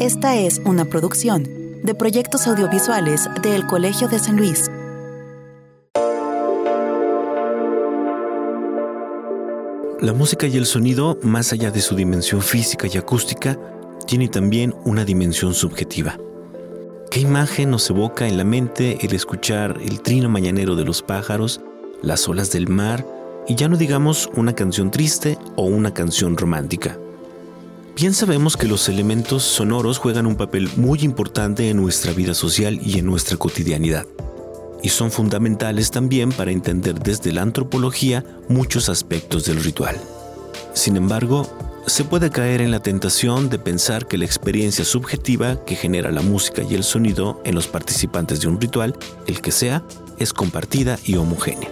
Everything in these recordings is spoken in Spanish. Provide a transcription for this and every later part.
Esta es una producción de proyectos audiovisuales del Colegio de San Luis. La música y el sonido, más allá de su dimensión física y acústica, tiene también una dimensión subjetiva. ¿Qué imagen nos evoca en la mente el escuchar el trino mañanero de los pájaros, las olas del mar y ya no digamos una canción triste o una canción romántica? Bien sabemos que los elementos sonoros juegan un papel muy importante en nuestra vida social y en nuestra cotidianidad y son fundamentales también para entender desde la antropología muchos aspectos del ritual. Sin embargo, se puede caer en la tentación de pensar que la experiencia subjetiva que genera la música y el sonido en los participantes de un ritual, el que sea, es compartida y homogénea.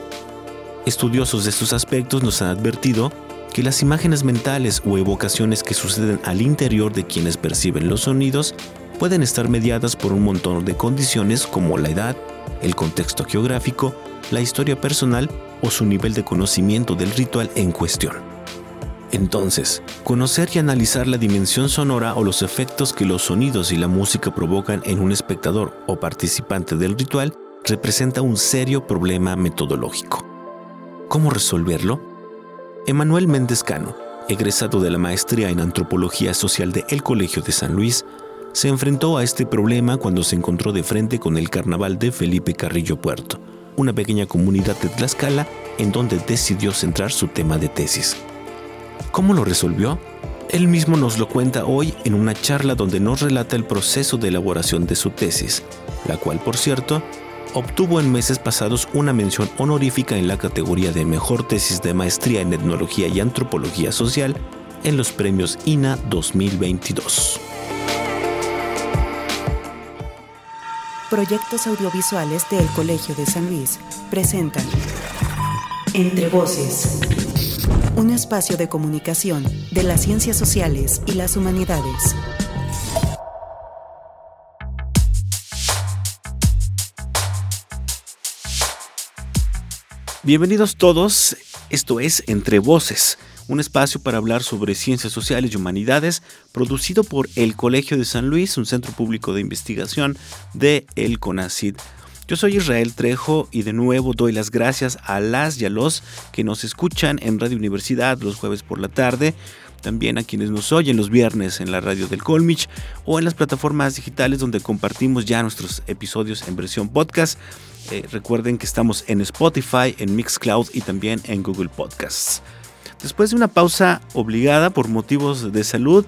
Estudiosos de estos aspectos nos han advertido que las imágenes mentales o evocaciones que suceden al interior de quienes perciben los sonidos pueden estar mediadas por un montón de condiciones como la edad, el contexto geográfico, la historia personal o su nivel de conocimiento del ritual en cuestión. Entonces, conocer y analizar la dimensión sonora o los efectos que los sonidos y la música provocan en un espectador o participante del ritual representa un serio problema metodológico. ¿Cómo resolverlo? Emanuel Méndez Cano, egresado de la maestría en Antropología Social de El Colegio de San Luis, se enfrentó a este problema cuando se encontró de frente con el carnaval de Felipe Carrillo Puerto, una pequeña comunidad de Tlaxcala en donde decidió centrar su tema de tesis. ¿Cómo lo resolvió? Él mismo nos lo cuenta hoy en una charla donde nos relata el proceso de elaboración de su tesis, la cual, por cierto, obtuvo en meses pasados una mención honorífica en la categoría de Mejor Tesis de Maestría en Etnología y Antropología Social en los premios INA 2022. Proyectos audiovisuales del Colegio de San Luis presentan Entre Voces, un espacio de comunicación de las ciencias sociales y las humanidades. Bienvenidos todos, esto es Entre Voces un espacio para hablar sobre ciencias sociales y humanidades, producido por el Colegio de San Luis, un centro público de investigación de el CONACID. Yo soy Israel Trejo y de nuevo doy las gracias a las y a los que nos escuchan en Radio Universidad los jueves por la tarde, también a quienes nos oyen los viernes en la radio del Colmich o en las plataformas digitales donde compartimos ya nuestros episodios en versión podcast. Eh, recuerden que estamos en Spotify, en Mixcloud y también en Google Podcasts. Después de una pausa obligada por motivos de salud,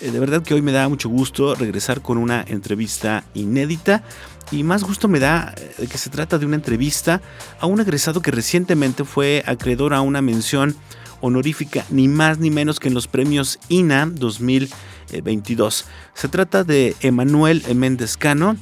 eh, de verdad que hoy me da mucho gusto regresar con una entrevista inédita y más gusto me da eh, que se trata de una entrevista a un egresado que recientemente fue acreedor a una mención honorífica ni más ni menos que en los premios INA 2022. Se trata de Emanuel Méndez Cano,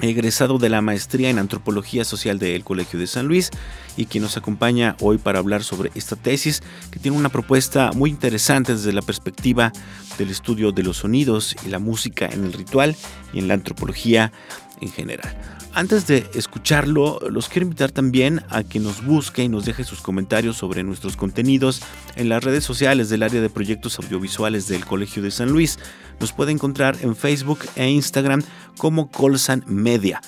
egresado de la maestría en antropología social del Colegio de San Luis y quien nos acompaña hoy para hablar sobre esta tesis que tiene una propuesta muy interesante desde la perspectiva del estudio de los sonidos y la música en el ritual y en la antropología en general. Antes de escucharlo, los quiero invitar también a que nos busque y nos deje sus comentarios sobre nuestros contenidos en las redes sociales del área de proyectos audiovisuales del Colegio de San Luis. Nos puede encontrar en Facebook e Instagram como Colsan Media.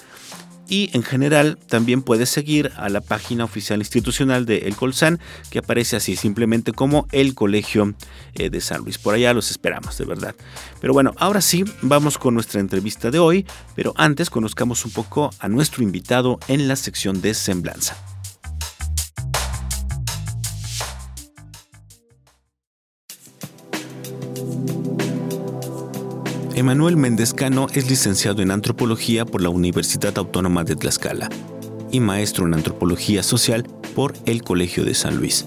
Y en general también puedes seguir a la página oficial institucional de El Colsan, que aparece así simplemente como El Colegio eh, de San Luis. Por allá los esperamos, de verdad. Pero bueno, ahora sí, vamos con nuestra entrevista de hoy, pero antes conozcamos un poco a nuestro invitado en la sección de Semblanza. Emanuel Méndez Cano es licenciado en Antropología por la Universidad Autónoma de Tlaxcala y maestro en Antropología Social por el Colegio de San Luis.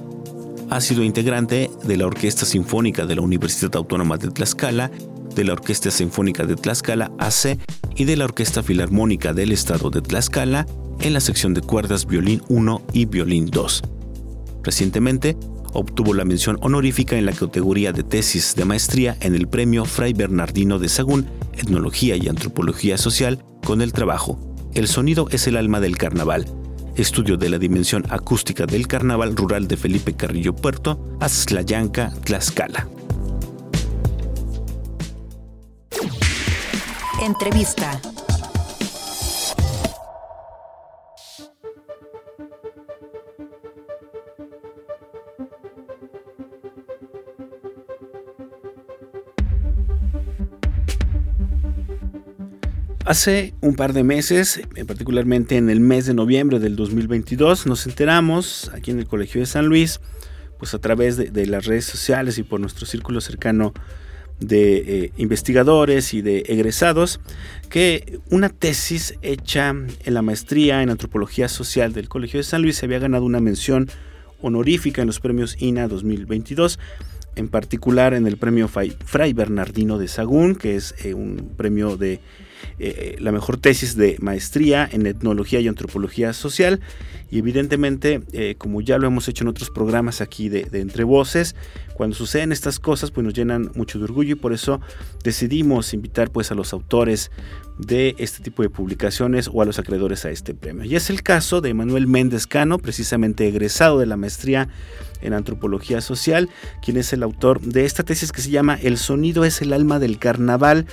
Ha sido integrante de la Orquesta Sinfónica de la Universidad Autónoma de Tlaxcala, de la Orquesta Sinfónica de Tlaxcala AC y de la Orquesta Filarmónica del Estado de Tlaxcala en la sección de cuerdas violín 1 y violín 2. Recientemente obtuvo la mención honorífica en la categoría de tesis de maestría en el premio Fray Bernardino de Sagún, Etnología y Antropología Social, con el trabajo El sonido es el alma del carnaval, estudio de la dimensión acústica del carnaval rural de Felipe Carrillo Puerto, Aztlayanca, Tlaxcala. Entrevista. Hace un par de meses, eh, particularmente en el mes de noviembre del 2022, nos enteramos aquí en el Colegio de San Luis, pues a través de, las redes sociales y por nuestro círculo cercano de eh, investigadores y de egresados, que una tesis hecha en la maestría en antropología social del Colegio de San Luis se había ganado una mención honorífica en los premios INA 2022 en particular en el premio Fray Bernardino de Sagún, que es eh, un premio de eh, la mejor tesis de maestría en etnología y antropología social. Y evidentemente, eh, como ya lo hemos hecho en otros programas aquí de, Entre Voces, cuando suceden estas cosas, pues nos llenan mucho de orgullo y por eso decidimos invitar pues a los autores de este tipo de publicaciones o a los acreedores a este premio. Y es el caso de Manuel Méndez Cano, precisamente egresado de la maestría en antropología social, quien es el autor de esta tesis que se llama El sonido es el alma del carnaval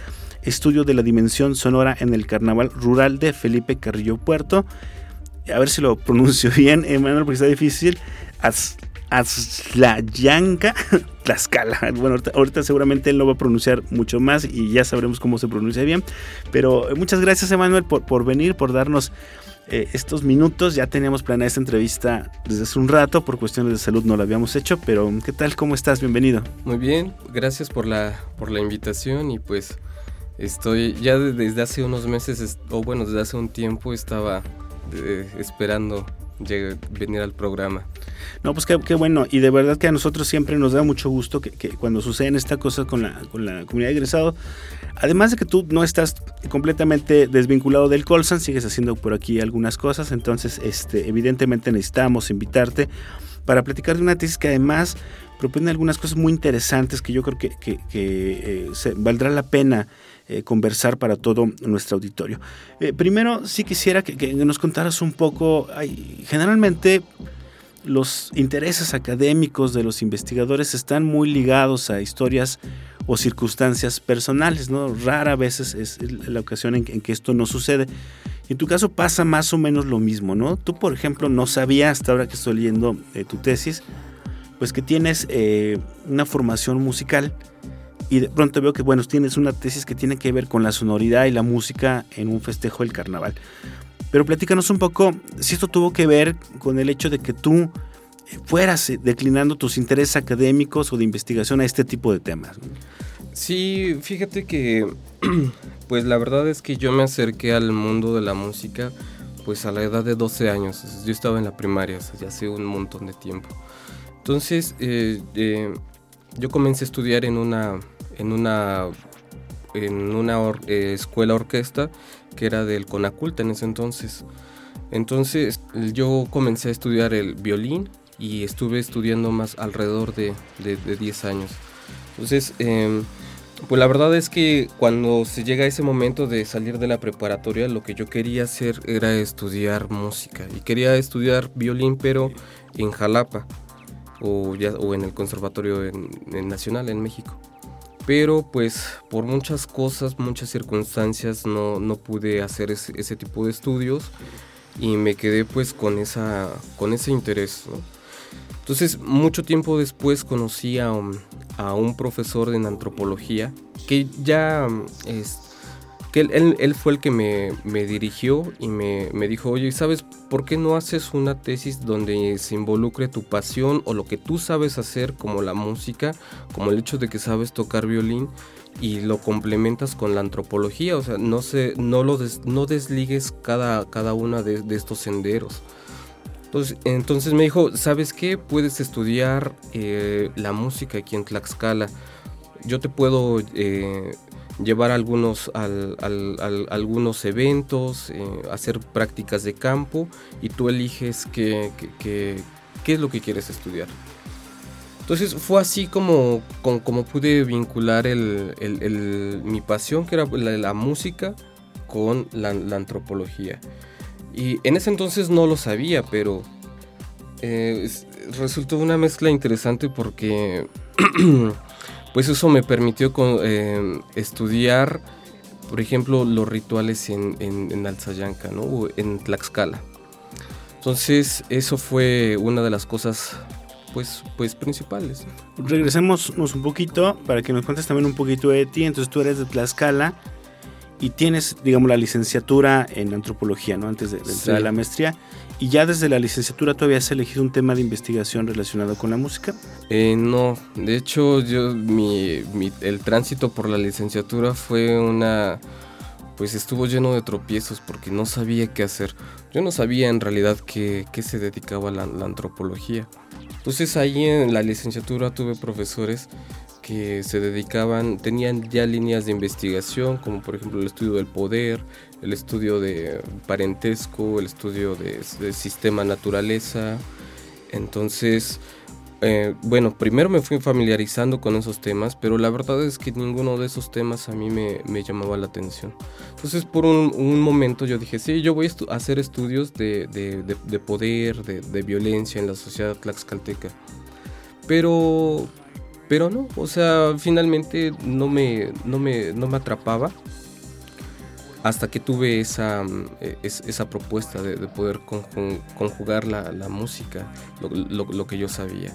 estudio de la dimensión sonora en el carnaval rural de Felipe Carrillo Puerto. A ver si lo pronuncio bien, Emanuel, porque está difícil. Azlayanca Tlaxcala. Bueno, ahorita, seguramente él lo va a pronunciar mucho más y ya sabremos cómo se pronuncia bien. Pero eh, muchas gracias, Emanuel, por, por venir, por darnos eh, estos minutos. Ya teníamos planeada esta entrevista desde hace un rato, por cuestiones de salud no la habíamos hecho, pero ¿qué tal? ¿Cómo estás? Bienvenido. Muy bien, gracias por la, por la invitación y pues Estoy ya desde hace unos meses, o bueno, desde hace un tiempo estaba eh, esperando venir al programa. No, pues qué, bueno, y de verdad que a nosotros siempre nos da mucho gusto que, cuando suceden estas cosas con la, con la comunidad de egresado, además de que tú no estás completamente desvinculado del Colsan, sigues haciendo por aquí algunas cosas, entonces este, evidentemente necesitamos invitarte para platicar de una tesis que además propone algunas cosas muy interesantes que yo creo que, eh, valdrá la pena eh, conversar para todo nuestro auditorio. Eh, primero, sí quisiera que, nos contaras un poco, generalmente los intereses académicos de los investigadores están muy ligados a historias o circunstancias personales, ¿no? Rara vez es, la ocasión en que, esto no sucede. En tu caso pasa más o menos lo mismo, ¿no? Tú, por ejemplo, no sabías, hasta ahora que estoy leyendo eh, tu tesis, pues que tienes una formación musical y de pronto veo que, bueno, tienes una tesis que tiene que ver con la sonoridad y la música en un festejo del carnaval. Pero platícanos un poco si esto tuvo que ver con el hecho de que tú eh, fueras eh, declinando tus intereses académicos o de investigación a este tipo de temas. Sí, fíjate que, pues la verdad es que yo me acerqué al mundo de la música pues a la edad de 12 años. Yo estaba en la primaria, ya hace un montón de tiempo. Entonces, eh, yo comencé a estudiar en una en una, en una eh, escuela orquesta que era del Conaculta en ese entonces. Entonces yo comencé a estudiar el violín y estuve estudiando más alrededor de, de, 10 años. Entonces, em, pues la verdad es que cuando se llega ese momento de salir de la preparatoria, lo que yo quería hacer era estudiar música. Y quería estudiar violín, pero en Jalapa o, ya, o en el Conservatorio Nacional en México pero pues por muchas cosas, muchas circunstancias no, no pude hacer ese, tipo de estudios y me quedé pues con, esa, con ese interés. Entonces mucho tiempo después conocí a, a, un profesor en antropología que ya él, fue el que me, dirigió y me, dijo, oye, ¿sabes por qué no haces una tesis donde se involucre tu pasión o lo que tú sabes hacer como la música, como el hecho de que sabes tocar violín y lo complementas con la antropología? O sea, no, se, no, lo no desligues cada, cada una de, estos senderos. Entonces, entonces, me dijo, ¿sabes qué? Puedes estudiar eh, la música aquí en Tlaxcala. Yo te puedo eh, llevar algunos, al, algunos eventos, eh, hacer prácticas de campo y tú eliges qué, qué, es lo que quieres estudiar. Entonces fue así como, como, pude vincular el, mi pasión, que era la, música, con la, antropología. Y en ese entonces no lo sabía, pero eh, resultó una mezcla interesante porque pues eso me permitió eh, estudiar por ejemplo, los rituales en, en, en Alzayanca, ¿no? O en Tlaxcala. Entonces, eso fue una de las cosas pues, pues principales. Regresemos un poquito para que nos cuentes también un poquito de ti. Entonces tú eres de Tlaxcala y tienes, digamos, la licenciatura en antropología, ¿no? Antes de, entrar a la maestría. ¿Y ya desde la licenciatura tú habías elegido un tema de investigación relacionado con la música? Eh, no, de hecho yo, mi, el tránsito por la licenciatura fue una... Pues estuvo lleno de tropiezos porque no sabía qué hacer. Yo no sabía en realidad qué, qué se dedicaba la, la antropología. Entonces ahí en la licenciatura tuve profesores que se dedicaban, tenían ya líneas de investigación, como por ejemplo el estudio del poder, el estudio de parentesco, el estudio de, sistema naturaleza. Entonces, eh, bueno, primero me fui familiarizando con esos temas, pero la verdad es que ninguno de esos temas a mí me, llamaba la atención. Entonces, por un, momento yo dije, sí, yo voy a hacer estudios de, de poder, de, violencia en la sociedad tlaxcalteca. Pero pero no, o sea, finalmente no me, no me, no me atrapaba hasta que tuve esa, mm, e, esa propuesta de, poder conjugar la, música, lo, que yo sabía.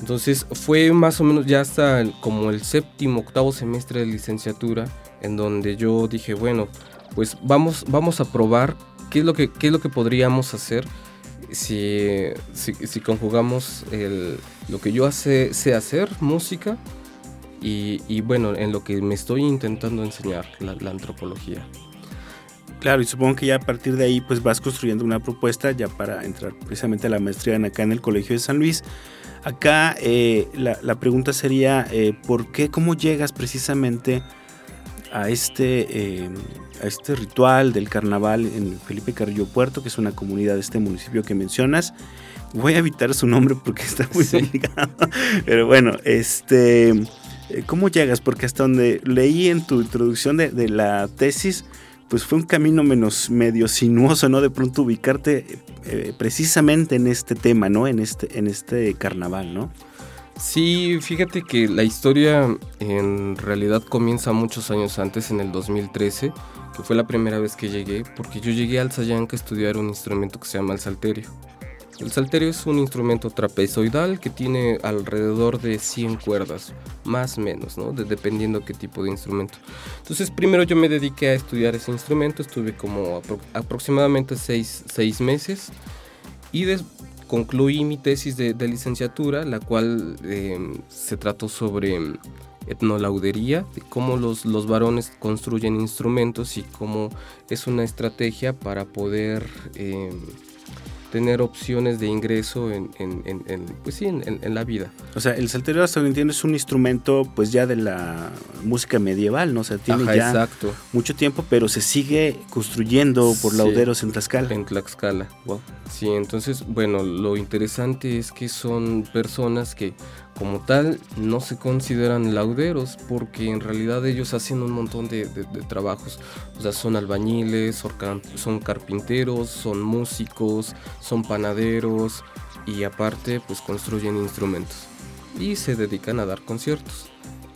Entonces fue más o menos ya hasta como el séptimo, octavo semestre de licenciatura, en donde yo dije, bueno, pues vamos, vamos a probar qué es lo que, qué es lo que podríamos hacer si, si, conjugamos lo que yo hace, sé hacer, música, y, bueno, en lo que me estoy intentando enseñar, la, antropología. Claro, y supongo que ya a partir de ahí pues vas construyendo una propuesta ya para entrar precisamente a la maestría en acá en el Colegio de San Luis. Acá eh, la, pregunta sería, eh, ¿por qué, cómo llegas precisamente a este, eh, a este ritual del carnaval en Felipe Carrillo Puerto, que es una comunidad de este municipio que mencionas. Voy a evitar su nombre porque está muy complicado. Pero bueno, este, ¿cómo llegas? Porque hasta donde leí en tu introducción de, la tesis, pues fue un camino menos medio sinuoso, ¿no? De pronto ubicarte eh, precisamente en este tema, ¿no? En este, en este carnaval, ¿no? Sí, fíjate que la historia en realidad comienza muchos años antes, en el 2013, que fue la primera vez que llegué, porque yo llegué al Sayanca a estudiar un instrumento que se llama el salterio. El salterio es un instrumento trapezoidal que tiene alrededor de 100 cuerdas, más o menos, ¿no? dependiendo qué tipo de instrumento. Entonces, primero yo me dediqué a estudiar ese instrumento, estuve como aproximadamente 6 meses y concluí mi tesis de, licenciatura, la cual em, se trató sobre etnolaudería, de cómo los, los varones construyen instrumentos y cómo es una estrategia para poder em, tener opciones de ingreso en, pues sí, en, la vida. O sea, el salterio hasta donde entiendo es un instrumento pues ya de la música medieval, ¿no? O sea, tiene ya mucho tiempo, pero se sigue construyendo por lauderos en Tlaxcala. En Tlaxcala. Wow. Sí, entonces, bueno, lo interesante es que son personas que como tal no se consideran lauderos porque en realidad ellos hacen un montón de, trabajos. O sea, son albañiles, son carpinteros, son músicos, son panaderos y aparte pues construyen instrumentos y se dedican a dar conciertos.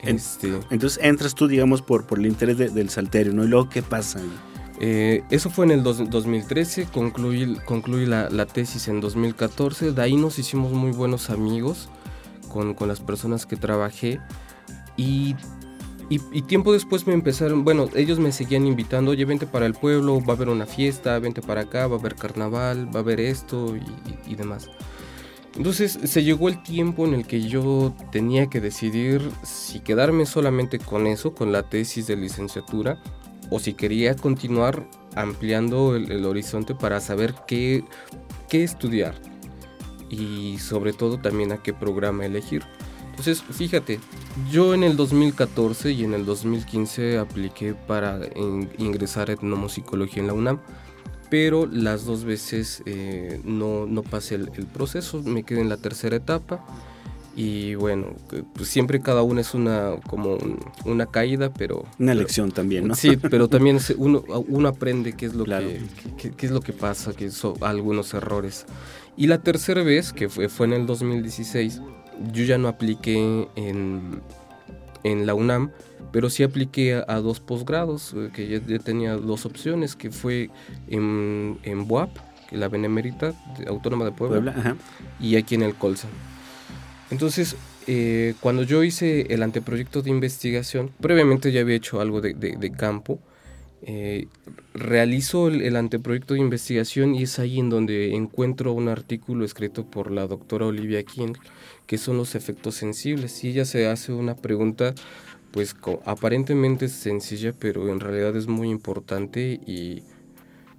Este, Entonces entras tú, digamos, por, por el interés del salterio, ¿no? Y luego, ¿qué pasa? Eh, eso fue en el 2013, concluí, concluí la, la, tesis en 2014, de ahí nos hicimos muy buenos amigos con, las personas que trabajé y, y, tiempo después me empezaron, bueno, ellos me seguían invitando, oye, vente para el pueblo, va a haber una fiesta, vente para acá, va a haber carnaval, va a haber esto y, demás. Entonces se llegó el tiempo en el que yo tenía que decidir si quedarme solamente con eso, con la tesis de licenciatura, o si quería continuar ampliando el, el horizonte para saber qué, qué estudiar y sobre todo también a qué programa elegir. Entonces, fíjate, yo en el 2014 y en el 2015 apliqué para ingresar a etnomusicología en la UNAM, pero las dos veces eh, no, no, pasé el, proceso, me quedé en la tercera etapa y bueno, pues siempre cada una es una como una caída, pero... Una lección también, ¿no? Sí, pero también uno, uno aprende qué es lo, que, qué, es lo que pasa, que son algunos errores. Y la tercera vez, que fue, fue en el 2016, yo ya no apliqué en, en la UNAM, pero sí apliqué a, dos posgrados, eh, que ya, tenía dos opciones, que fue en, en BUAP, que la Benemérita Autónoma de Puebla, y aquí en el Colsa. Entonces, eh, cuando yo hice el anteproyecto de investigación, previamente ya había hecho algo de, de, campo, eh, realizo el, anteproyecto de investigación y es ahí en donde encuentro un artículo escrito por la doctora Olivia King, que son los efectos sensibles. Y ella se hace una pregunta, pues aparentemente sencilla, pero en realidad es muy importante y,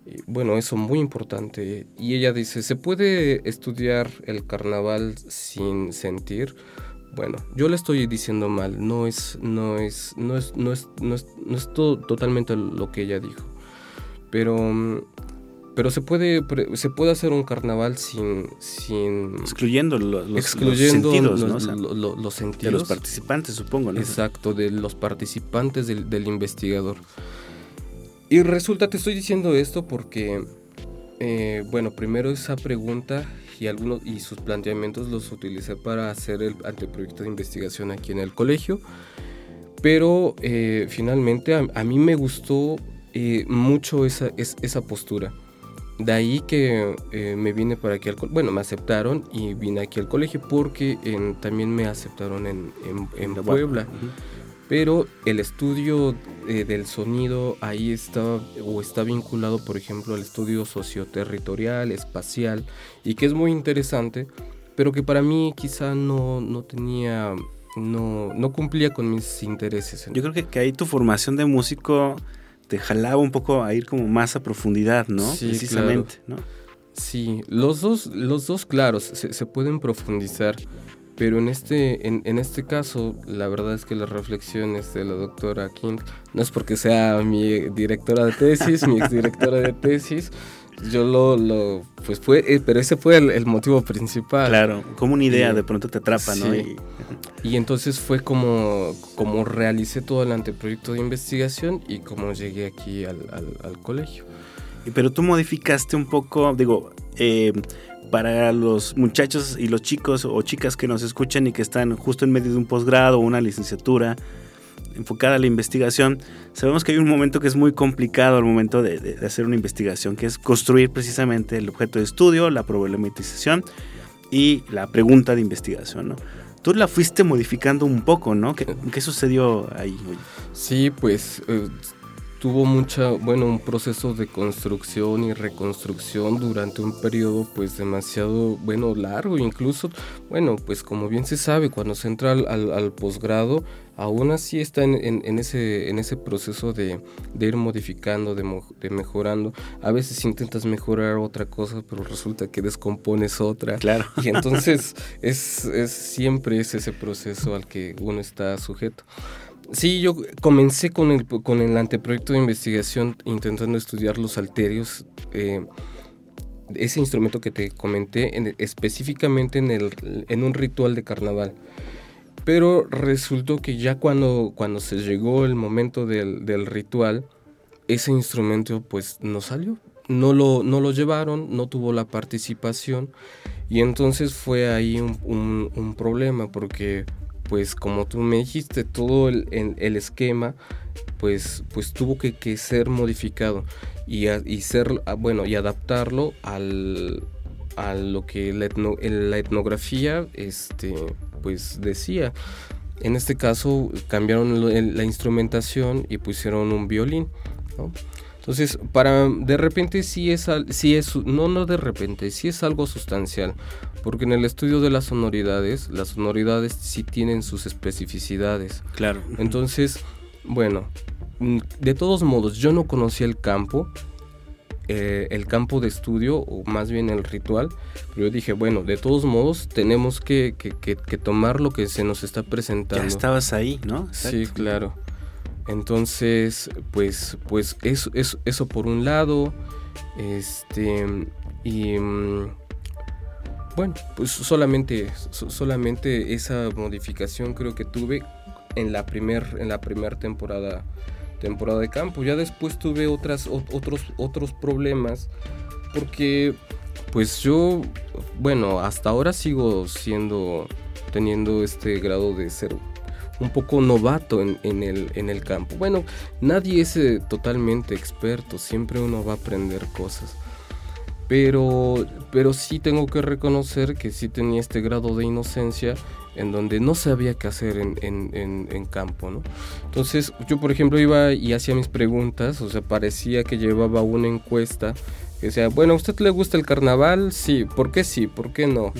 y bueno, eso muy importante. Y ella dice, ¿se puede estudiar el carnaval sin sentir? Bueno, yo le estoy diciendo mal, no es, no es, no es, no es, no es, no es todo, totalmente lo que ella dijo. Pero, pero se puede, se puede hacer un carnaval sin, sin excluyendo los, excluyendo los sentidos, los, sentidos de los participantes, supongo, ¿no? Exacto, de los participantes del, del investigador. Y resulta, te estoy diciendo esto porque, eh, bueno, primero esa pregunta y algunos y sus planteamientos los utilicé para hacer el anteproyecto de investigación aquí en el colegio. Pero eh, finalmente a, mí me gustó eh, mucho esa, esa postura. De ahí que eh, me vine para aquí al bueno, me aceptaron y vine aquí al colegio porque también me aceptaron en, en, Puebla pero el estudio eh, del sonido ahí está o está vinculado, por ejemplo, al estudio socioterritorial, espacial, y que es muy interesante, pero que para mí quizá no, no tenía, no, no cumplía con mis intereses. Yo creo que, que ahí tu formación de músico te jalaba un poco a ir como más a profundidad, ¿no? Sí, Precisamente, ¿no? Sí, los dos, los dos claros, se, se pueden profundizar. Pero en este, en, este caso, la verdad es que las reflexiones de la doctora King, no es porque sea mi directora de tesis, mi exdirectora de tesis, yo lo, lo pues fue, eh, pero ese fue el, motivo principal. Claro, como una idea de pronto te atrapa, ¿no? Y, y, entonces fue como, como realicé todo el anteproyecto de investigación y como llegué aquí al, al, colegio. Pero tú modificaste un poco, digo, eh, para los muchachos y los chicos o chicas que nos escuchan y que están justo en medio de un posgrado o una licenciatura enfocada a la investigación, sabemos que hay un momento que es muy complicado al momento de, hacer una investigación, que es construir precisamente el objeto de estudio, la problematización y la pregunta de investigación, ¿no? Tú la fuiste modificando un poco, ¿no? ¿Qué, qué sucedió ahí? Sí, pues eh, tuvo mucha, bueno, un proceso de construcción y reconstrucción durante un periodo pues demasiado, bueno, largo, incluso, bueno, pues como bien se sabe, cuando se entra al, posgrado, aún así está en, ese, en ese proceso de, ir modificando, de, mejorando. A veces intentas mejorar otra cosa, pero resulta que descompones otra. Claro. Y entonces es, es siempre es ese proceso al que uno está sujeto. Sí, yo comencé con el, con el anteproyecto de investigación intentando estudiar los alterios. Eh, ese instrumento que te comenté específicamente en, el, en un ritual de carnaval. Pero resultó que ya cuando, cuando se llegó el momento del, del ritual, ese instrumento pues no salió. No lo, no lo llevaron, no tuvo la participación. Y entonces fue ahí un, un, un problema porque pues como tú me dijiste, todo el, esquema pues, pues tuvo que, ser modificado y, y, ser, ah, bueno, y adaptarlo al, a lo que la, etnografía este, pues decía. En este caso cambiaron la instrumentación y pusieron un violín. Entonces, para de repente sí es, sí es no no de repente, sí es algo sustancial, porque en el estudio de las sonoridades, las sonoridades sí tienen sus especificidades. Claro. Entonces, bueno, mm, de todos modos, yo no conocía el campo, eh, el campo de estudio, o más bien el ritual, pero yo dije, bueno, de todos modos tenemos que, tomar lo que se nos está presentando. Ya estabas ahí, ¿no? Sí, claro. Entonces, pues, pues eso, eso, eso por un lado, este, y... Mm, bueno, pues solamente, solamente esa modificación creo que tuve en la primer, primera temporada, temporada de campo. Ya después tuve otras, otros, otros problemas porque pues yo, bueno, hasta ahora sigo siendo, teniendo este grado de ser un poco novato en, el, en el campo. Bueno, nadie es eh, totalmente experto, siempre uno va a aprender cosas. Pero, pero sí tengo que reconocer que sí tenía este grado de inocencia en donde no sabía qué hacer en, en, en, campo, ¿no? Entonces yo, por ejemplo, iba y hacía mis preguntas, o sea, parecía que llevaba una encuesta que decía, bueno, ¿a usted le gusta el carnaval? Sí, ¿por qué sí? ¿Por qué no?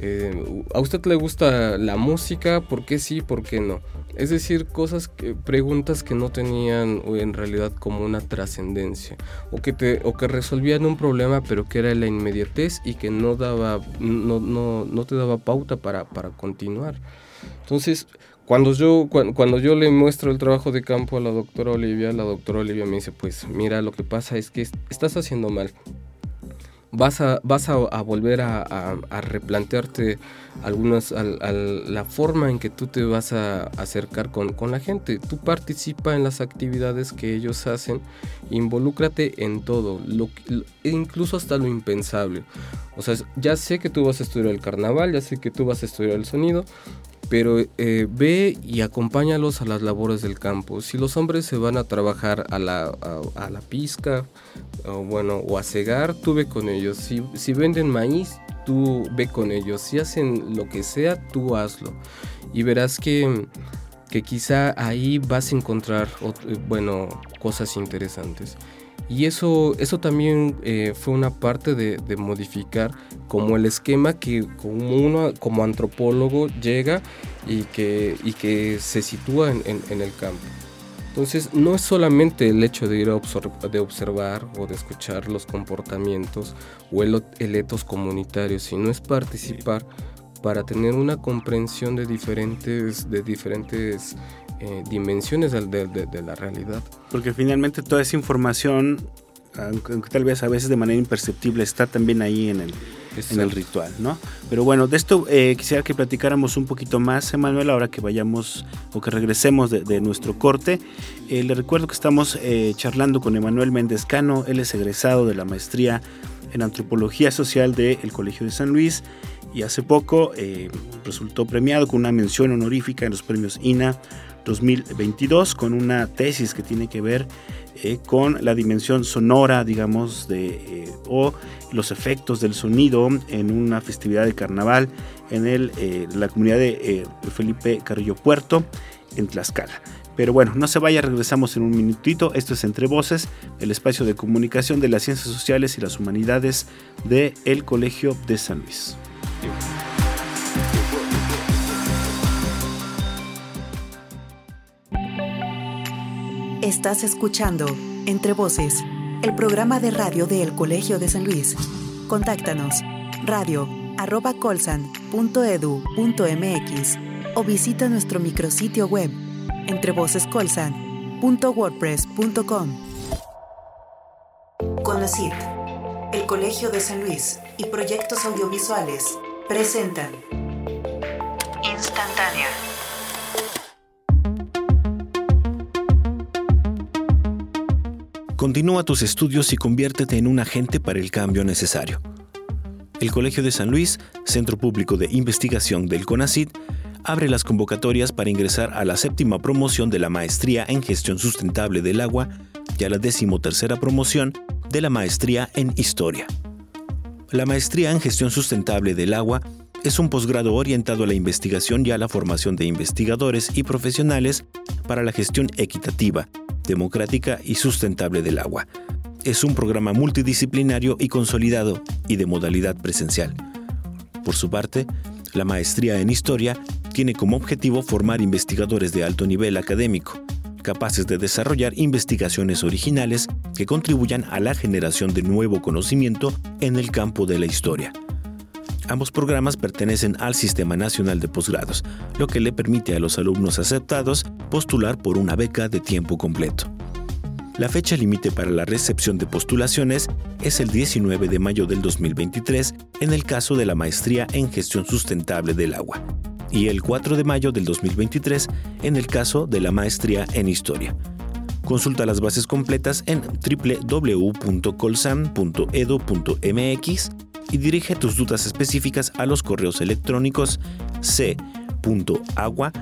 Eh, ¿A usted le gusta la música? ¿Por qué sí? ¿Por qué no? Es decir, cosas, que, preguntas que no tenían en realidad como una trascendencia o que te, o que resolvían un problema pero que era la inmediatez y que no daba, no, no, no te daba pauta para, para continuar. Entonces, cuando yo, cuando, cuando, yo le muestro el trabajo de campo a la doctora Olivia, la doctora Olivia me dice, pues mira, lo que pasa es que estás haciendo mal vas a, vas a, volver a, replantearte algunas, la forma en que tú te vas a acercar con, la gente. Tú participa en las actividades que ellos hacen, involúcrate en todo, lo, incluso hasta lo impensable. O sea, ya sé que tú vas a estudiar el carnaval, ya sé que tú vas a estudiar el sonido, pero eh, ve y acompáñalos a las labores del campo. Si los hombres se van a trabajar a la, a, la pizca, o bueno, o a cegar, tú ve con ellos. Si, si, venden maíz, tú ve con ellos. Si hacen lo que sea, tú hazlo. Y verás que, que quizá ahí vas a encontrar, bueno, cosas interesantes. Y eso, eso también eh, fue una parte de, modificar como el esquema que como uno como antropólogo llega y que, y que se sitúa en, el campo. Entonces no es solamente el hecho de ir a de observar o de escuchar los comportamientos o el, el etos comunitario, sino es participar para tener una comprensión de diferentes, de diferentes eh, dimensiones de, de, la realidad. Porque finalmente toda esa información, aunque, tal vez a veces de manera imperceptible, está también ahí en el, en el ritual, ¿no? Pero bueno, de esto eh, quisiera que platicáramos un poquito más, Emanuel, ahora que vayamos o que regresemos de, nuestro corte. Eh, le recuerdo que estamos charlando con Emanuel Méndez Cano, él es egresado de la maestría en Antropología Social del Colegio de San Luis y hace poco resultó premiado con una mención honorífica en los premios INA 2022 con una tesis que tiene que ver eh, con la dimensión sonora, digamos, de, eh, o los efectos del sonido en una festividad de carnaval en el, eh, la comunidad de Felipe Carrillo Puerto, en Tlaxcala. Pero bueno, no se vaya, regresamos en un minutito. Esto es Entre Voces, el espacio de comunicación de las ciencias sociales y las humanidades del el Colegio de San Luis. Estás escuchando Entre Voces, el programa de radio del Colegio de San Luis. Contáctanos radio colsan.edu.mx o visita nuestro micrositio web entrevocescolsan.wordpress.com. Conacit, el Colegio de San Luis y proyectos audiovisuales presentan Instantánea Continúa tus estudios y conviértete en un agente para el cambio necesario. El Colegio de San Luis, Centro Público de Investigación del CONACID, abre las convocatorias para ingresar a la séptima promoción de la Maestría en Gestión Sustentable del Agua y a la decimotercera promoción de la Maestría en Historia. La Maestría en Gestión Sustentable del Agua es un posgrado orientado a la investigación y a la formación de investigadores y profesionales para la gestión equitativa, democrática y sustentable del agua. Es un programa multidisciplinario y consolidado y de modalidad presencial. Por su parte, la maestría en historia tiene como objetivo formar investigadores de alto nivel académico, capaces de desarrollar investigaciones originales que contribuyan a la generación de nuevo conocimiento en el campo de la historia. Ambos programas pertenecen al Sistema Nacional de Posgrados, lo que le permite a los alumnos aceptados postular por una beca de tiempo completo. La fecha límite para la recepción de postulaciones es el 19 de mayo del 2023 en el caso de la maestría en gestión sustentable del agua y el 4 de mayo del 2023 en el caso de la maestría en historia. Consulta las bases completas en www.colsam.edu.mx y dirige tus dudas específicas a los correos electrónicos c.agua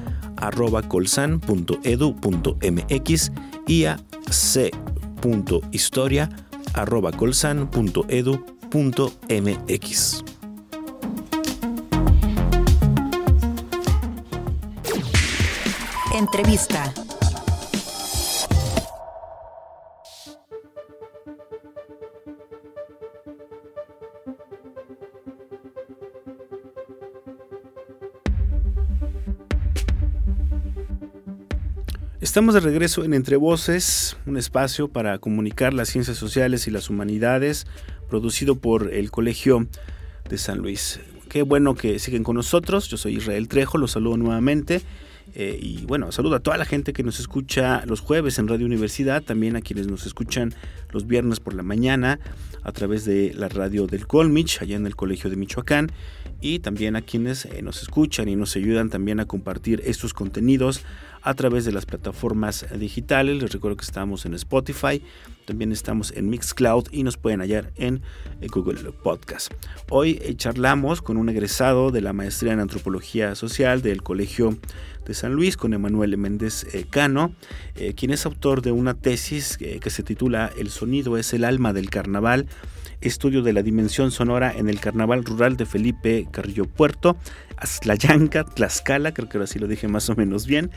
c.colsan.edu.mx y a c.historia.colsan.edu.mx. Entrevista. Estamos de regreso en Entre Voces, un espacio para comunicar las ciencias sociales y las humanidades, producido por el Colegio de San Luis. Qué bueno que siguen con nosotros. Yo soy Israel Trejo, los saludo nuevamente. Eh, y bueno, saludo a toda la gente que nos escucha los jueves en Radio Universidad, también a quienes nos escuchan los viernes por la mañana a través de la radio del Colmich, allá en el Colegio de Michoacán, y también a quienes eh, nos escuchan y nos ayudan también a compartir estos contenidos a través de las plataformas digitales. Les recuerdo que estamos en Spotify, también estamos en Mixcloud y nos pueden hallar en Google Podcast. Hoy eh, charlamos con un egresado de la maestría en antropología social del Colegio de San Luis, con Emanuel Méndez eh, Cano, eh, quien es autor de una tesis que se titula El sonido es el alma del carnaval estudio de la dimensión sonora en el carnaval rural de Felipe Carrillo Puerto, Aztlayanca, Tlaxcala, creo que ahora sí lo dije más o menos bien.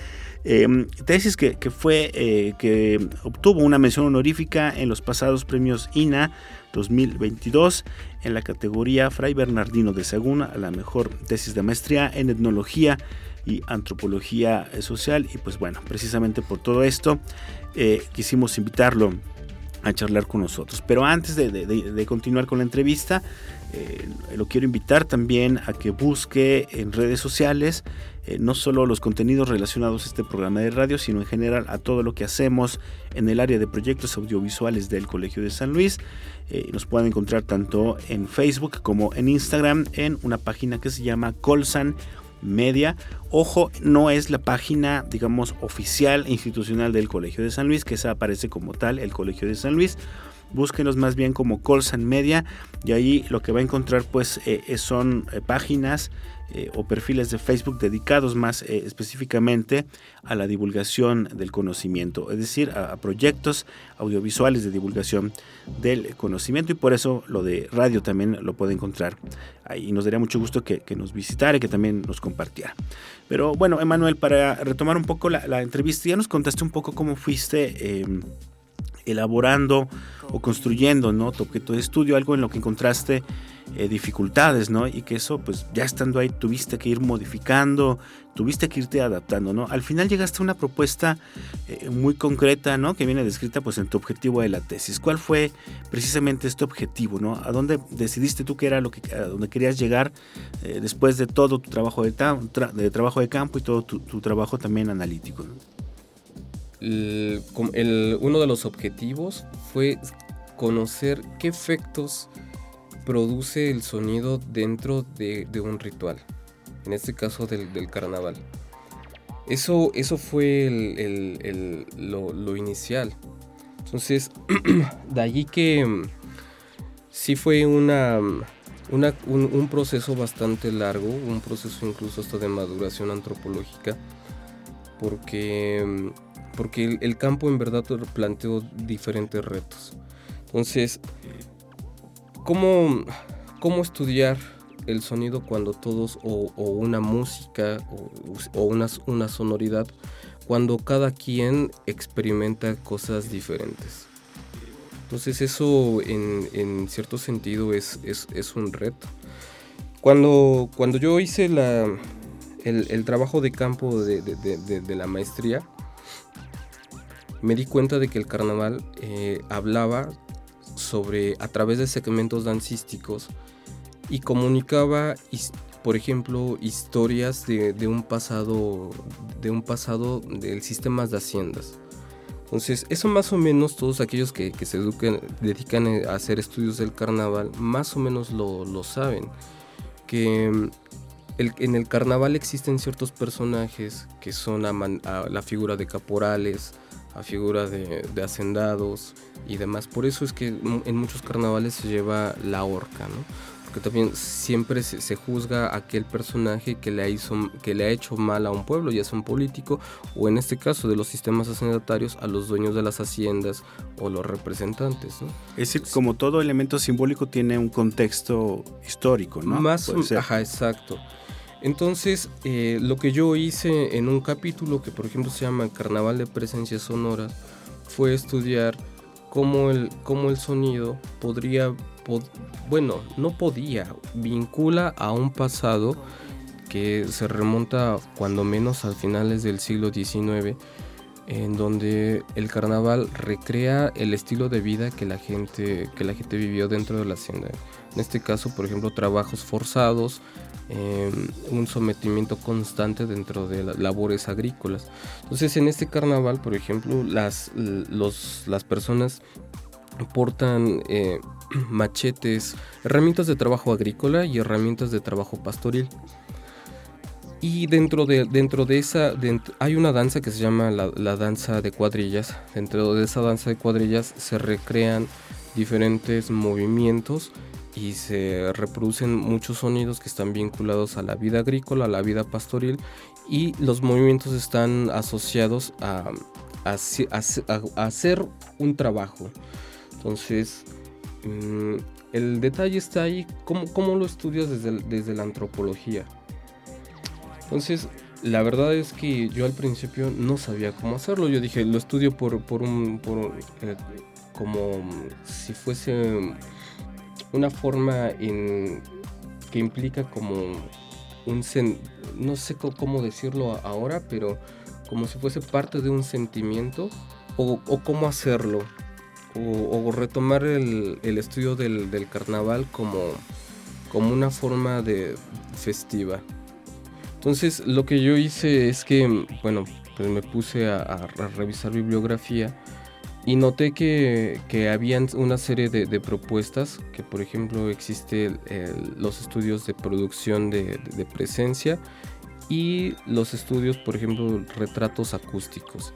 Em, tesis que, fue, eh, que obtuvo una mención honorífica en los pasados premios INA 2022 en la categoría Fray Bernardino de Sagún a la mejor tesis de maestría en etnología y antropología social. Y pues bueno, precisamente por todo esto eh, quisimos invitarlo a charlar con nosotros. Pero antes de, continuar con la entrevista, eh, lo quiero invitar también a que busque en redes sociales eh, no solo los contenidos relacionados a este programa de radio, sino en general a todo lo que hacemos en el área de proyectos audiovisuales del Colegio de San Luis. Eh, nos pueden encontrar tanto en Facebook como en Instagram en una página que se llama Colsan Media. Ojo, no es la página, digamos, oficial e institucional del Colegio de San Luis, que esa aparece como tal, el Colegio de San Luis. Búsquenos más bien como Colsan Media y ahí lo que va a encontrar pues eh, son eh, páginas eh, o perfiles de Facebook dedicados más eh, específicamente a la divulgación del conocimiento, es decir, a, proyectos audiovisuales de divulgación del conocimiento y por eso lo de radio también lo puede encontrar ahí. Nos daría mucho gusto que, nos visitara y que también nos compartiera. Pero bueno, Emanuel, para retomar un poco la, entrevista, ya nos contaste un poco cómo fuiste... Em, elaborando o construyendo ¿no? tu objeto de estudio, algo en lo que encontraste eh, dificultades, ¿no? Y que eso, pues ya estando ahí, tuviste que ir modificando, tuviste que irte adaptando, ¿no? Al final llegaste a una propuesta eh, muy concreta, ¿no? Que viene descrita, pues, en tu objetivo de la tesis. ¿Cuál fue precisamente este objetivo, ¿no? ¿A dónde decidiste tú que era lo que, a dónde querías llegar eh, después de todo tu trabajo de, de, trabajo de campo y todo tu, trabajo también analítico? uno de los objetivos fue conocer qué efectos produce el sonido dentro de, un ritual, en este caso del, carnaval. Eso, eso fue lo, inicial. Entonces, de allí que mm, sí fue una, un, proceso bastante largo, un proceso incluso hasta de maduración antropológica, porque, mm, porque el campo en verdad planteó diferentes retos. Entonces, ¿Cómo, cómo estudiar el sonido cuando todos, o, una música, o, una, una, sonoridad, cuando cada quien experimenta cosas diferentes? Entonces eso en, cierto sentido es, es, un reto. Cuando, cuando yo hice la, el, trabajo de campo de, la maestría, me di cuenta de que el carnaval eh, hablaba sobre a través de segmentos dancísticos y comunicaba por ejemplo historias de, un pasado de un pasado del sistema de haciendas. Entonces eso más o menos todos aquellos que, se dedican a hacer estudios del carnaval más o menos lo, saben que mm, en el carnaval existen ciertos personajes que son la figura de caporales a figura de, hacendados y demás. Por eso es que en muchos carnavales se lleva la horca, ¿no? porque también siempre se, juzga a aquel personaje que le, hizo, que le ha hecho mal a un pueblo, ya sea un político o en este caso de los sistemas hacendatarios a los dueños de las haciendas o los representantes. Es decir, como todo elemento simbólico tiene un contexto histórico, ¿no? Más, ajá, exacto. Entonces, eh, lo que yo hice en un capítulo que por ejemplo se llama Carnaval de Presencia Sonora fue estudiar cómo el, cómo el sonido podría, bueno, no podía, vincula a un pasado que se remonta cuando menos al finales del siglo XIX, en donde el carnaval recrea el estilo de vida que la gente, que la gente vivió dentro de la hacienda. En este caso, por ejemplo, trabajos forzados, Em, un sometimiento constante dentro de labores agrícolas. Entonces en este carnaval, por ejemplo, las, las personas portan eh, machetes, herramientas de trabajo agrícola y herramientas de trabajo pastoril. Y dentro de, dentro de esa, hay una danza que se llama la, la, danza de cuadrillas. Dentro de esa danza de cuadrillas se recrean diferentes movimientos y se reproducen muchos sonidos que están vinculados a la vida agrícola, a la vida pastoril y los movimientos están asociados a, hacer un trabajo. Entonces, mm, el detalle está ahí, ¿cómo, lo estudias desde, desde, la antropología? Entonces, la verdad es que yo al principio no sabía cómo hacerlo. Yo dije, lo estudio por, por un... Eh, como si fuese una forma en, que implica como un, no sé cómo decirlo ahora, pero como si fuese parte de un sentimiento o, cómo hacerlo o, retomar el, estudio del, carnaval como, como una forma de festiva. Entonces lo que yo hice es que, bueno, pues me puse a revisar bibliografía y noté que, que habían una serie de, propuestas, que por ejemplo existe los estudios de producción de, presencia y los estudios, por ejemplo, retratos acústicos.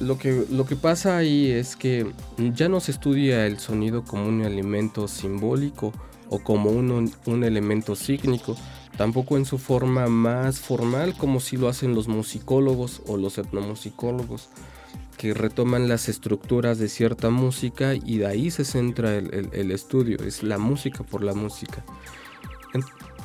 Lo que, lo que pasa ahí es que ya no se estudia el sonido como un elemento simbólico o como un, un elemento sígnico, tampoco en su forma más formal como si lo hacen los musicólogos o los etnomusicólogos retoman las estructuras de cierta música y de ahí se centra el, estudio, es la música por la música.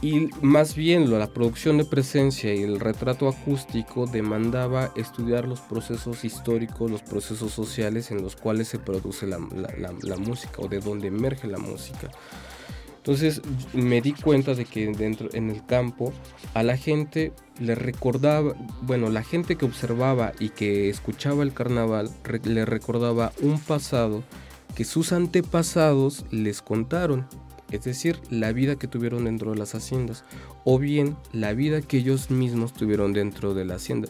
Y más bien la producción de presencia y el retrato acústico demandaba estudiar los procesos históricos, los procesos sociales en los cuales se produce la, la música o de donde emerge la música. Entonces me di cuenta de que dentro en el campo a la gente le recordaba, bueno, la gente que observaba y que escuchaba el carnaval le recordaba un pasado que sus antepasados les contaron, es decir, la vida que tuvieron dentro de las haciendas, o bien la vida que ellos mismos tuvieron dentro de la hacienda.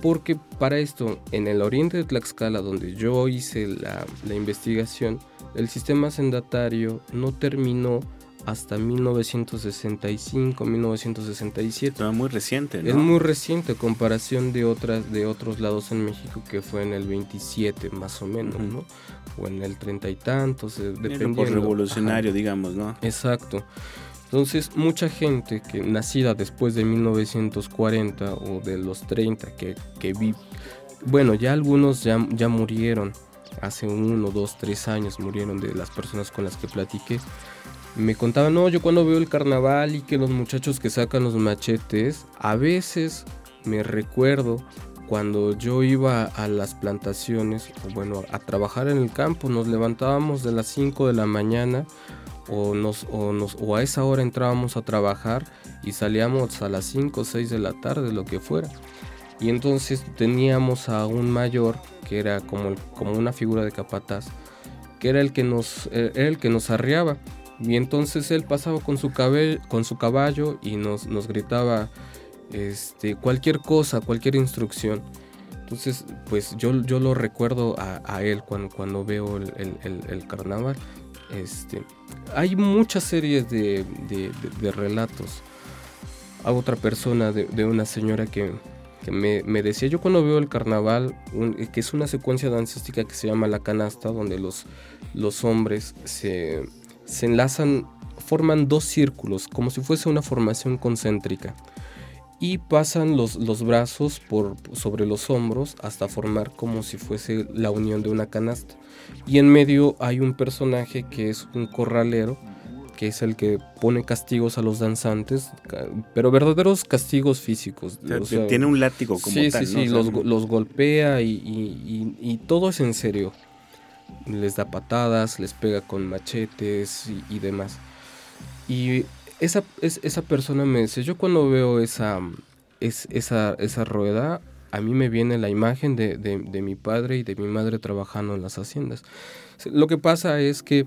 Porque para esto, en el oriente de Tlaxcala, donde yo hice la, la investigación, el sistema hacendatario no terminó hasta 1965, 1967. muy reciente, ¿no? Es muy reciente comparación de otras de otros lados en México que fue en el 27 más o menos, ¿no? O en el treinta y tantos, eh, dependiendo. revolucionario, digamos, ¿no? Exacto. Entonces, mucha gente que nacida después de 1940 o de los 30 que, que vi, bueno, ya algunos ya, ya murieron, hace uno, dos, tres años murieron de las personas con las que platiqué me contaban, no, yo cuando veo el carnaval y que los muchachos que sacan los machetes, a veces me recuerdo cuando yo iba a las plantaciones, bueno, a trabajar en el campo, nos levantábamos de las 5 de la mañana o, nos, o, nos, o a esa hora entrábamos a trabajar y salíamos a las 5 o 6 de la tarde, lo que fuera. Y entonces teníamos a un mayor que era como, como una figura de capataz, que era el que nos, eh, era el que nos arriaba. Y entonces él pasaba con su, con su caballo y nos, nos gritaba este, cualquier cosa, cualquier instrucción. Entonces, pues yo, yo lo recuerdo a, él cuando, cuando veo el, carnaval. Este, hay muchas series de, relatos. A otra persona, de, una señora que, me, decía, yo cuando veo el carnaval, que es una secuencia dancística que se llama La Canasta, donde los, los hombres se, se enlazan forman dos círculos, como si fuese una formación concéntrica. Y pasan los, los brazos por, sobre los hombros hasta formar como si fuese la unión de una canasta. Y en medio hay un personaje que es un corralero que es el que pone castigos a los danzantes, pero verdaderos castigos físicos. tiene un látigo como sí, tal. Sí, sí, los, los, golpea y, y, todo es en serio. Les da patadas, les pega con machetes y, demás. Y esa, es, esa persona me dice, yo cuando veo esa, es, esa, esa rueda, a mí me viene la imagen de, de, mi padre y de mi madre trabajando en las haciendas. Lo que pasa es que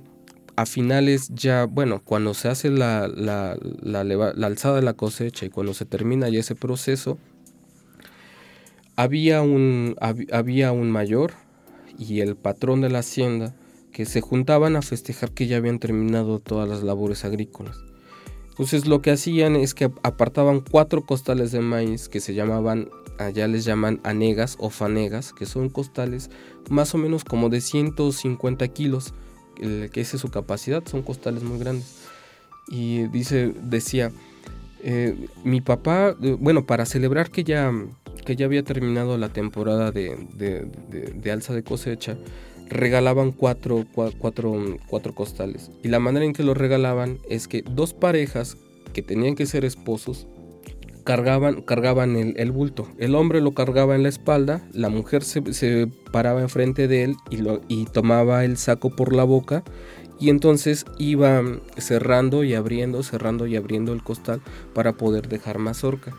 a finales ya, bueno, cuando se hace la, la, la, alzada de la cosecha y cuando se termina ya ese proceso, había un, había un mayor y el patrón de la hacienda que se juntaban a festejar que ya habían terminado todas las labores agrícolas. Entonces lo que hacían es que apartaban cuatro costales de maíz que se llamaban, allá les llaman anegas o fanegas, que son costales más o menos como de 150 kilos que es su capacidad, son costales muy grandes. Y dice, decía, eh, mi papá, eh, bueno, para celebrar que ya, que ya había terminado la temporada de, de, alza de cosecha, regalaban cuatro, cuatro, cuatro costales. Y la manera en que los regalaban es que dos parejas que tenían que ser esposos cargaban, cargaban el, bulto. El hombre lo cargaba en la espalda, la mujer se, paraba enfrente de él y, lo, y tomaba el saco por la boca y entonces iba cerrando y abriendo, cerrando y abriendo el costal para poder dejar mazorca.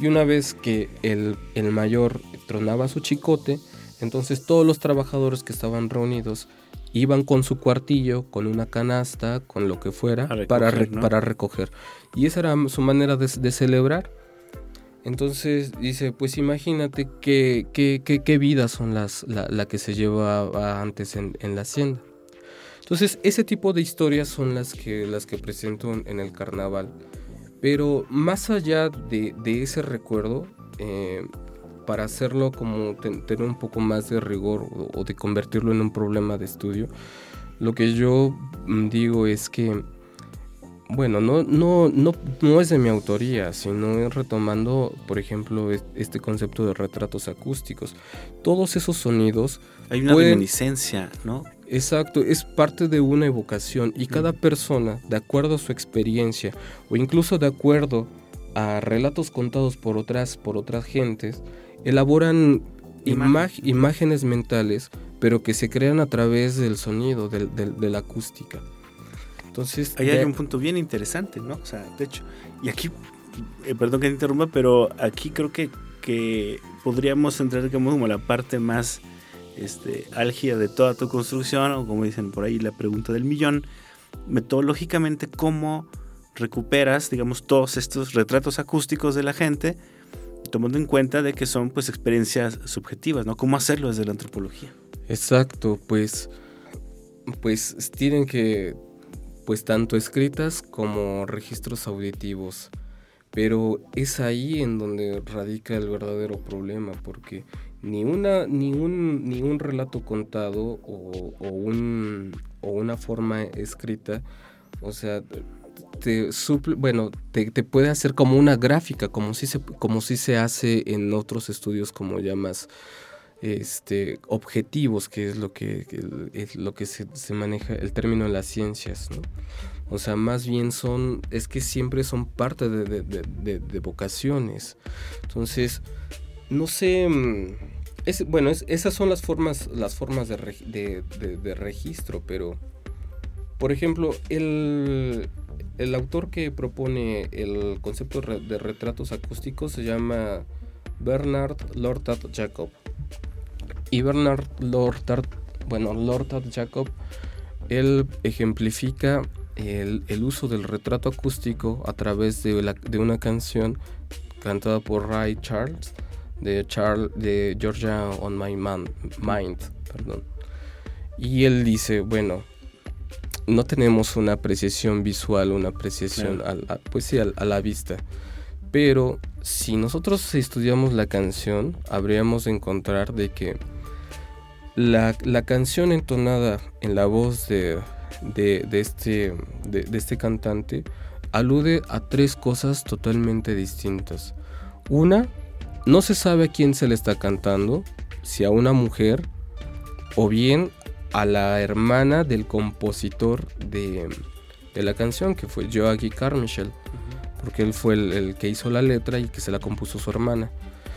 Y una vez que el, el mayor tronaba su chicote, entonces todos los trabajadores que estaban reunidos iban con su cuartillo, con una canasta, con lo que fuera, para, para recoger. Y esa era su manera de, de celebrar. Entonces dice, pues imagínate qué, qué, qué, vidas son las la, que se llevaba antes en, la hacienda. Entonces ese tipo de historias son las que, las que presento en el carnaval. Pero más allá de, ese recuerdo, eh, para hacerlo como tener un poco más de rigor o de convertirlo en un problema de estudio, lo que yo mm, digo es que bueno, no, no, no, no es de mi autoría, sino retomando, por ejemplo, este concepto de retratos acústicos. Todos esos sonidos... Hay una reminiscencia, ¿no? Exacto, es parte de una evocación y cada persona, de acuerdo a su experiencia o incluso de acuerdo a relatos contados por otras, por otras gentes, elaboran imágenes mentales, pero que se crean a través del sonido, de la acústica. Entonces, ahí hay un punto bien interesante, ¿no? O sea, de hecho, y aquí, eh, perdón que te interrumpa, pero aquí creo que, que podríamos entrar como la parte más este, de toda tu construcción, o como dicen por ahí, la pregunta del millón, metodológicamente, ¿cómo recuperas, digamos, todos estos retratos acústicos de la gente, tomando en cuenta de que son pues experiencias subjetivas, ¿no? ¿Cómo hacerlo desde la antropología? Exacto, pues, pues tienen que pues tanto escritas como registros auditivos. Pero es ahí en donde radica el verdadero problema, porque ni, una, ni, un, ni un relato contado o, un, o una forma escrita, o sea, te suple, bueno, te, puede hacer como una gráfica, como si se, como si se hace en otros estudios como ya más este, objetivos, que es lo que, es lo que se, maneja el término en las ciencias, ¿no? O sea, más bien son, es que siempre son parte de, vocaciones. Entonces, no sé, mm, es, bueno, esas son las formas, las formas de, registro, pero, por ejemplo, el, el autor que propone el concepto de retratos acústicos se llama Bernard Lortat Jacob. Y Bernard Lortard, bueno, Lortard Jacob, él ejemplifica el, uso del retrato acústico a través de, la, de una canción cantada por Ray Charles de, Charles, de Georgia on My Mind. Perdón. Y él dice, bueno, no tenemos una apreciación visual, una apreciación pues sí, a, la vista. Pero si nosotros estudiamos la canción, habríamos de encontrar de que la, canción entonada en la voz de, de, este, de, este cantante alude a tres cosas totalmente distintas. Una, no se sabe a quién se le está cantando, si a una mujer o bien a la hermana del compositor de, la canción, que fue Joachim Carmichael, porque él fue el, que hizo la letra y que se la compuso su hermana.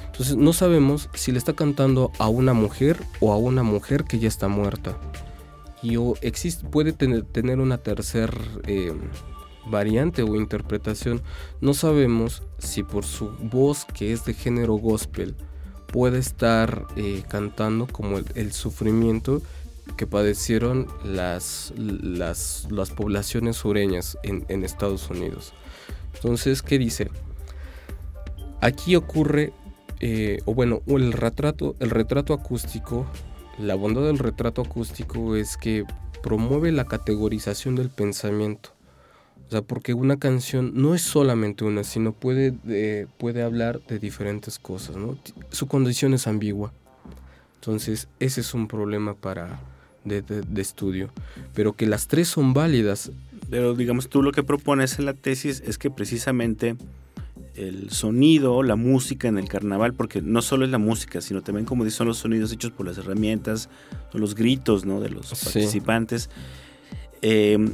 Entonces no sabemos si le está cantando a una mujer o a una mujer que ya está muerta. Y o existe, puede tener, tener una tercera eh, variante o interpretación. No sabemos si por su voz que es de género gospel puede estar eh, cantando como el, sufrimiento que padecieron las, las, poblaciones sureñas en, Estados Unidos. Entonces, ¿qué dice? Aquí ocurre eh, o bueno, el retrato, el retrato acústico, la bondad del retrato acústico es que promueve la categorización del pensamiento. O sea, porque una canción no es solamente una, sino puede, eh, puede hablar de diferentes cosas, ¿no? Su condición es ambigua. Entonces, ese es un problema para, de, de, estudio. Pero que las tres son válidas. Pero digamos, tú lo que propones en la tesis es que precisamente el sonido, la música en el carnaval, porque no solo es la música, sino también, como dicen, son los sonidos hechos por las herramientas, son los gritos ¿no? de los participantes. Eh,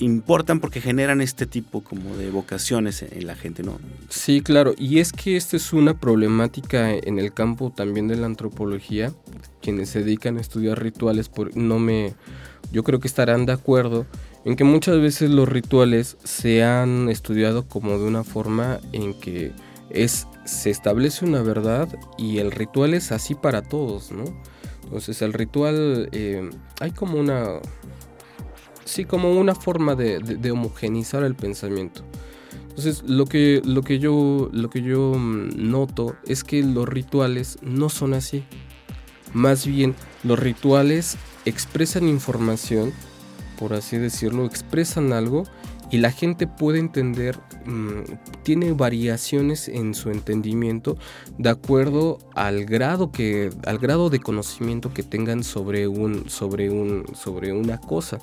importan porque generan este tipo como de vocaciones en la gente, ¿no? Sí, claro, y es que esta es una problemática en el campo también de la antropología, quienes se dedican a estudiar rituales, por, no me, yo creo que estarán de acuerdo en que muchas veces los rituales se han estudiado como de una forma en que es se establece una verdad y el ritual es así para todos, ¿no? Entonces el ritual eh, hay como una sí como una forma de, homogenizar el pensamiento. Entonces lo que lo que yo lo que yo mm, noto es que los rituales no son así. Más bien los rituales expresan información por así decirlo, expresan algo y la gente puede entender, mm, tiene variaciones en su entendimiento de acuerdo al grado que, al grado de conocimiento que tengan sobre un, sobre un, sobre una cosa.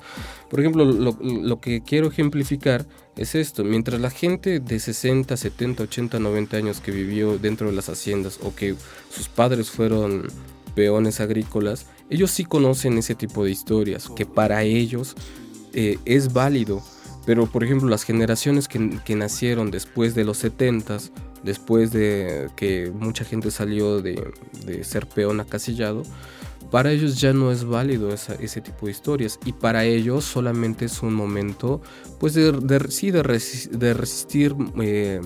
Por ejemplo, lo, que quiero ejemplificar es esto, mientras la gente de 60, 70, 80, 90 años que vivió dentro de las haciendas o que sus padres fueron peones agrícolas, ellos sí conocen ese tipo de historias, que para ellos eh, es válido. Pero por ejemplo las generaciones que, nacieron después de los 70 después de que mucha gente salió de, ser peón acasillado, para ellos ya no es válido ese tipo de historias. Y para ellos solamente es un momento pues de, sí de, resistir eh,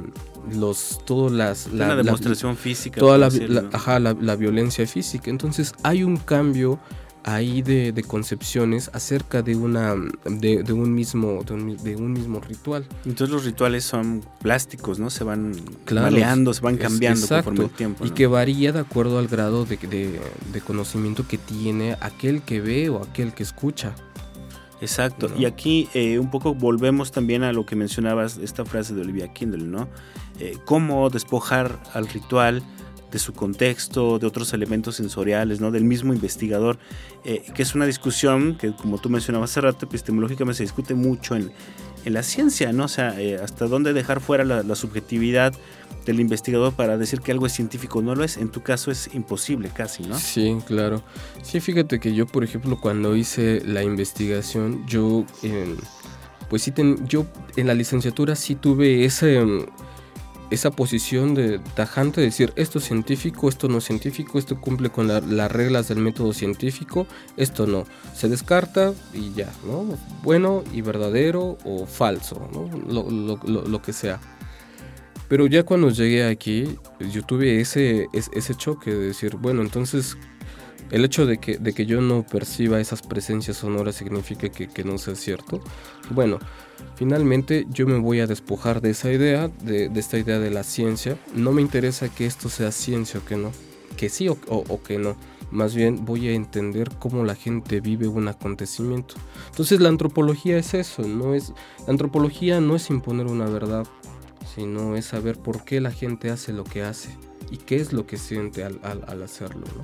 los todas las la, demostración física toda la, ajá, la, violencia física. Entonces hay un cambio ahí de, concepciones acerca de una de, un mismo de un, mismo ritual. Entonces los rituales son plásticos no se van claro, se van cambiando conforme el tiempo y que varía de acuerdo al grado de, conocimiento que tiene aquel que ve o aquel que escucha. Exacto. Y aquí eh, un poco volvemos también a lo que mencionabas, esta frase de Olivia Kindle, ¿no? Eh, cómo despojar al ritual de su contexto, de otros elementos sensoriales, ¿no? del mismo investigador, eh, que es una discusión que, como tú mencionabas hace rato, epistemológicamente se discute mucho en, la ciencia, ¿no? O sea, hasta dónde dejar fuera la, subjetividad del investigador para decir que algo es científico no lo es. En tu caso es imposible casi, ¿no? Sí, claro. Sí, fíjate que yo, por ejemplo, cuando hice la investigación, yo, pues sí, yo en la licenciatura sí tuve ese esa posición de tajante de decir esto es científico, esto no es científico, esto cumple con las reglas del método científico, esto no. Se descarta y ya, ¿no? Bueno y verdadero o falso, ¿no? Lo, que sea. Pero ya cuando llegué aquí, yo tuve ese, ese choque de decir, bueno, entonces el hecho de que, de que yo no perciba esas presencias sonoras significa que, que no sea cierto. Bueno, Finalmente yo me voy a despojar de esa idea, de, esta idea de la ciencia. No me interesa que esto sea ciencia o que no, que sí o, que no. Más bien voy a entender cómo la gente vive un acontecimiento. Entonces la antropología es eso, no es la antropología no es imponer una verdad, sino es saber por qué la gente hace lo que hace y qué es lo que siente al, al hacerlo, ¿no?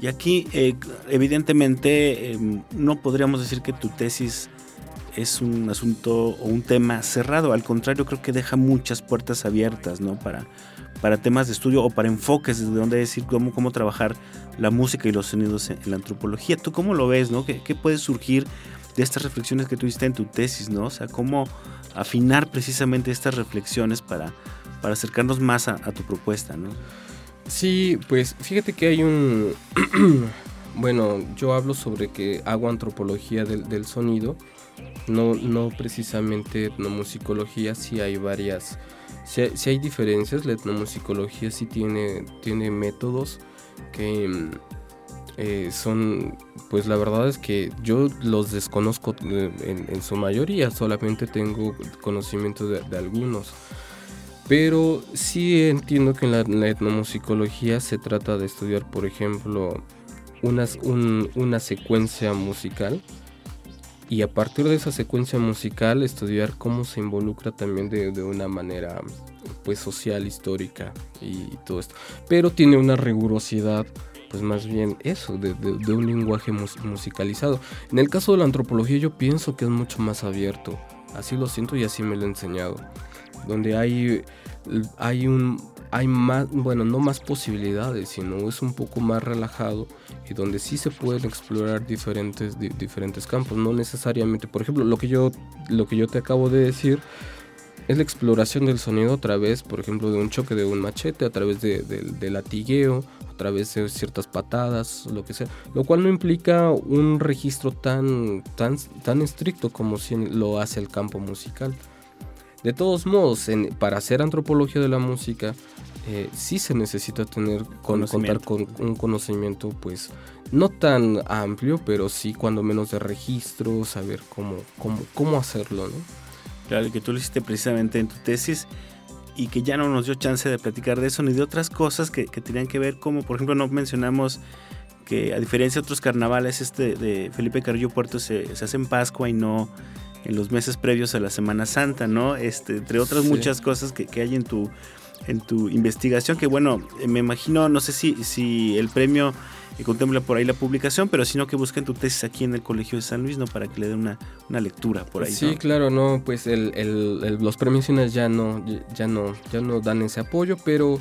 Y aquí, eh, evidentemente, em, no podríamos decir que tu tesis es un asunto o un tema cerrado. Al contrario, creo que deja muchas puertas abiertas, ¿no? Para, para temas de estudio o para enfoques desde donde decir cómo, cómo trabajar la música y los sonidos en, la antropología. ¿Tú cómo lo ves, no? ¿Qué, ¿Qué, puede surgir de estas reflexiones que tuviste en tu tesis, no? O sea, cómo afinar precisamente estas reflexiones para, para acercarnos más a, a tu propuesta, ¿no? Sí, pues fíjate que hay un... bueno, yo hablo sobre que hago antropología del, del sonido, no, no precisamente etnomusicología, sí hay varias... Sí, hay diferencias, la etnomusicología sí tiene, tiene métodos que eh, son, pues la verdad es que yo los desconozco eh, en, su mayoría, solamente tengo conocimiento de, de algunos. Pero sí entiendo que en la, etnomusicología se trata de estudiar, por ejemplo, una, una secuencia musical y a partir de esa secuencia musical estudiar cómo se involucra también de, una manera pues social, histórica y, todo esto. Pero tiene una rigurosidad pues más bien eso, de, un lenguaje musicalizado. En el caso de la antropología yo pienso que es mucho más abierto, así lo siento y así me lo he enseñado, donde hay hay un hay más, bueno, no más posibilidades, sino es un poco más relajado y donde sí se pueden explorar diferentes, diferentes campos, no necesariamente, por ejemplo, lo que yo lo que yo te acabo de decir es la exploración del sonido a través, por ejemplo, de un choque de un machete, a través de, de, latigueo, a través de ciertas patadas, lo que sea, lo cual no implica un registro tan, tan, tan estricto como si lo hace el campo musical. De todos modos, para hacer antropología de la música, eh, sí se necesita tener contar con un conocimiento, pues, no tan amplio, pero sí cuando menos de registro, saber cómo, cómo, cómo hacerlo, ¿no? Claro, que tú lo hiciste precisamente en tu tesis y que ya no nos dio chance de platicar de eso ni de otras cosas que, tenían que ver, como por ejemplo no mencionamos que a diferencia de otros carnavales, este de Felipe Carrillo Puerto se, se hace en Pascua y no en los meses previos a la Semana Santa, ¿no? Este, entre otras muchas cosas que, hay en tu, en tu investigación, que bueno, me imagino, no sé si, si el premio contempla por ahí la publicación, pero sino que busquen tu tesis aquí en el Colegio de San Luis, ¿no? Para que le den una, una lectura por ahí. Sí, claro, no, pues el, los premios ya no, ya no, ya no dan ese apoyo, pero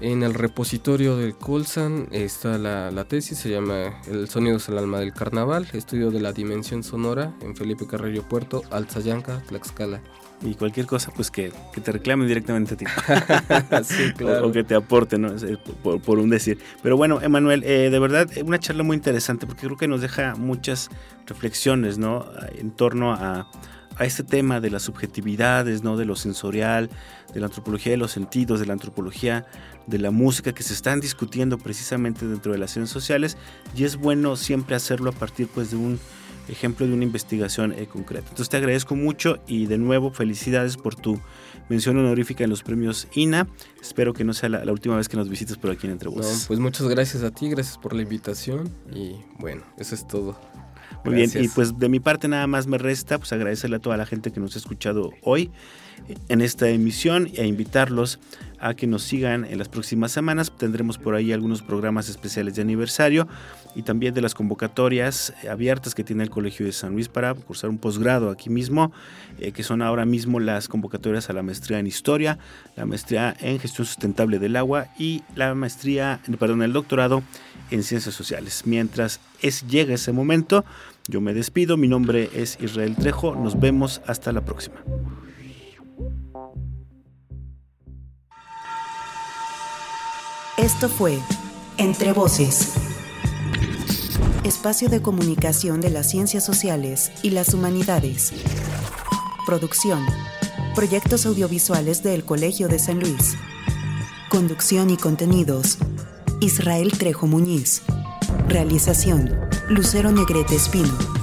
en el repositorio del Colsan está la, tesis, se llama El sonido es el alma del carnaval, estudio de la dimensión sonora en Felipe Carrillo Puerto, Alzayanca, Tlaxcala. Y cualquier cosa, pues que, te reclamen directamente a ti. sí, claro. O, que te aporte, ¿no? Por, un decir. Pero bueno, Emanuel, eh, de verdad, una charla muy interesante porque creo que nos deja muchas reflexiones, ¿no? En torno a a este tema de las subjetividades, ¿no? de lo sensorial, de la antropología de los sentidos, de la antropología de la música que se están discutiendo precisamente dentro de las ciencias sociales y es bueno siempre hacerlo a partir pues de un ejemplo de una investigación eh, concreta. Entonces te agradezco mucho y de nuevo felicidades por tu mención honorífica en los premios INA. Espero que no sea la, última vez que nos visites por aquí en Entre Voces. pues muchas gracias a ti, gracias por la invitación y bueno, eso es todo. Muy bien, y pues de mi parte nada más me resta pues agradecerle a toda la gente que nos ha escuchado hoy en esta emisión e invitarlos a que nos sigan en las próximas semanas. Tendremos por ahí algunos programas especiales de aniversario y también de las convocatorias abiertas que tiene el Colegio de San Luis para cursar un posgrado aquí mismo, eh, que son ahora mismo las convocatorias a la maestría en historia, la maestría en gestión sustentable del agua y la maestría, perdón, el doctorado en ciencias sociales. Mientras es, llega ese momento, yo me despido. Mi nombre es Israel Trejo. Nos vemos hasta la próxima. Esto fue Entre Voces, espacio de comunicación de las ciencias sociales y las humanidades. Producción, proyectos audiovisuales del Colegio de San Luis. Conducción y contenidos, Israel Trejo Muñiz. Realización, Lucero Negrete Espino.